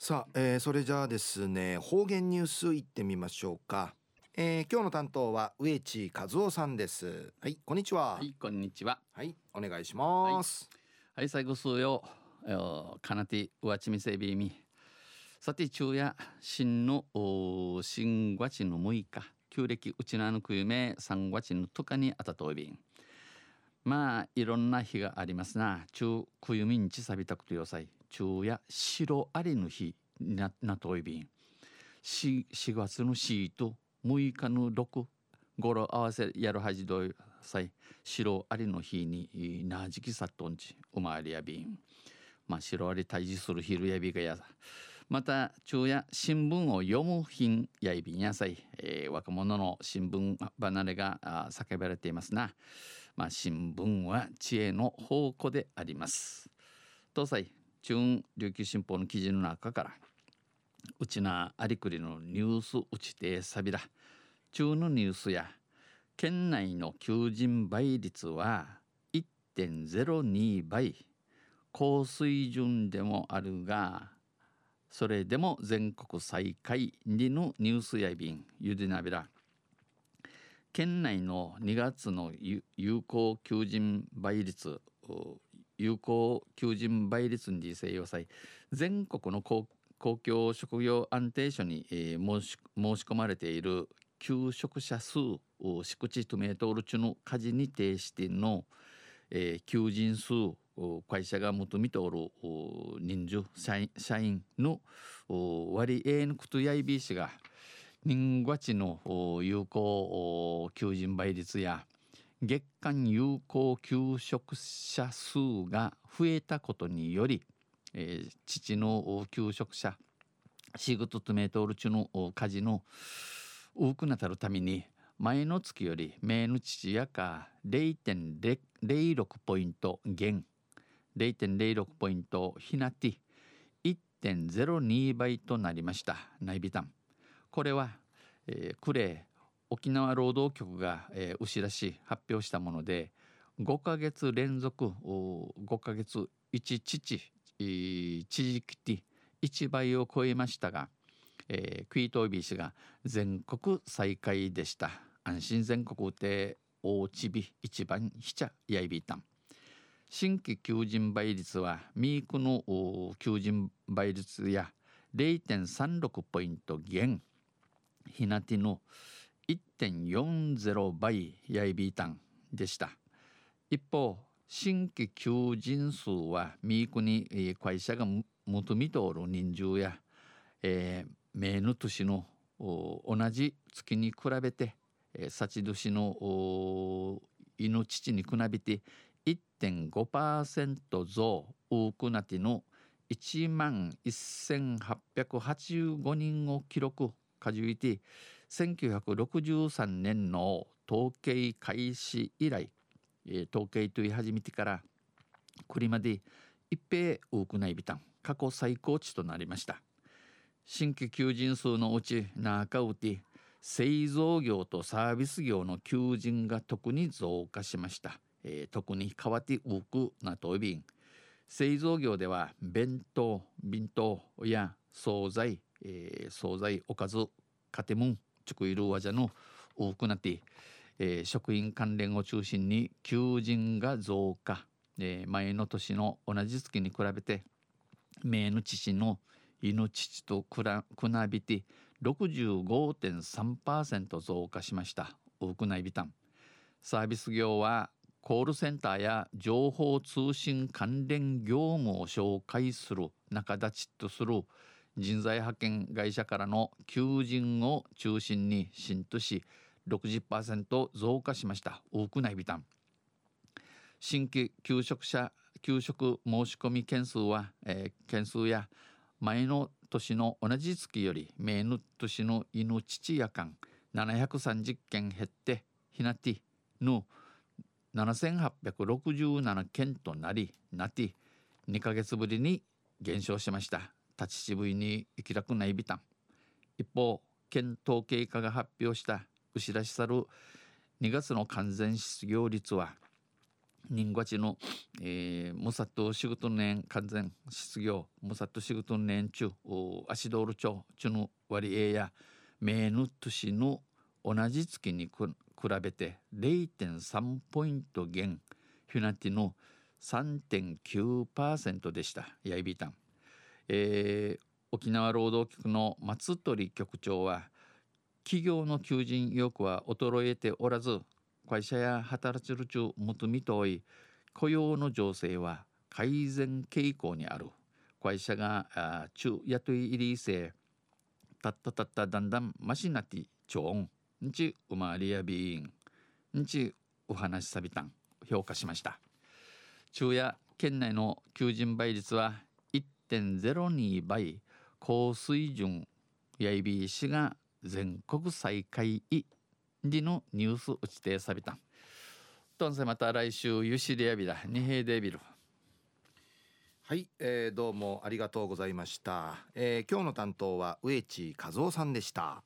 さあ、えー、それじゃあですね方言ニュースいってみましょうか、えー、今日の担当は植地和夫さんです。はい。こんにちは。はいこんにちは。はいお願いします。はい、はい、最後数よ。かなてうわちみせびみ。さて昼夜新の新月の6日旧暦うちなのくゆめ3月のとかにあたといびん。まあいろんな日がありますな。中くゆみんちさびたくとよさい昼夜白ありの日ななといびん。4, 4月の4と6日の6ごろ合わせやるはじどいさい。白ありの日になじきさっとんちおまわりやびん。まあ白あり退治する昼やびがやさ。また昼夜新聞を読む品やいびんやさい、えー、若者の新聞離れが叫ばれていますな。まあ新聞は知恵の宝庫であります。東西中琉球新報の記事の中からうちなありくりのニュースうちてさびら中のニュースや県内の求人倍率は1.02倍。高水準でもあるがそれでも全国最下位にのニュースやびん。ゆでなびら。県内の2月の有効求人倍率有効求人倍率に制要塞全国の公共職業安定所に、えー、申し込まれている求職者数敷地トメートル中の家事に呈しての、えー、求人数会社が求めておる人数社員の割合のことやいびしが人月の有効求人倍率や月間有効求職者数が増えたことにより、えー、父の求職者仕事とメートル中の家事の多くなたるために前の月より名の父やか0.06ポイント減0.06ポイントひなて1.02倍となりました。内ビタン。これは、えー、クレ沖縄労働局が、えー、牛らし発表したもので5ヶ月連続5ヶ月1父地域的1倍を超えましたが、えー、クイートービー氏が全国最下位でした。安心全国で大ちび一番ひちゃやいびいたん新規求人倍率はミークの求人倍率や0.36ポイント減。ひなての1.40倍やいびいたんでした。一方新規求人数はミークに会社が求めておる人数や、えー、名の年の同じ月に比べて幸年の犬父に比べて1.5%増多くなっての1万1885人を記録かじいて1963年の統計開始以来、統計と言い始めてからこれまで一平多くないビタン過去最高値となりました。新規求人数のうち中うて製造業とサービス業の求人が特に増加しました、えー、特に変わって多くなといびん製造業では弁当便当や惣菜、えー、惣菜おかずカテムンチクイルワジャの多くなって、えー、職員関連を中心に求人が増加、えー、前の年の同じ月に比べて名の父の犬父と比べて65.3%増加しました。多くないビタンサービス業はコールセンターや情報通信関連業務を紹介する仲立ちとする人材派遣会社からの求人を中心に新都市60%増加しました。多くないビタン新規求職者求職申し込み件数は、えー、件数や前の年の同じ月より前の年の犬父夜間730件減ってひなての7867件となりなて2ヶ月ぶりに減少しました。立ち渋いに行きたくないビタン一方県統計課が発表した牛らしさる2月の完全失業率は人月の、えー、ムサット仕事年完全失業ムサット仕事年中足道路町中の割合やメーヌト市の同じ月に比べて0.3ポイント減フィナティの3.9%でした。やいびたん、えー、沖縄労働局の松鳥局長は企業の求人意欲は衰えておらず会社や働ちる中求みとい雇用の情勢は改善傾向にある。会社が中雇い入りせたったたっただんだんマシナティチョンんちうまりやびんんちお話しさびたん評価しました。昼夜県内の求人倍率は1.02倍高水準やいびいしが全国最下位でのニュース打ちてさびた。とんせまた来週ゆしりやびだ二平デビル。はい、えー、どうもありがとうございました、えー、今日の担当は植地和夫さんでした。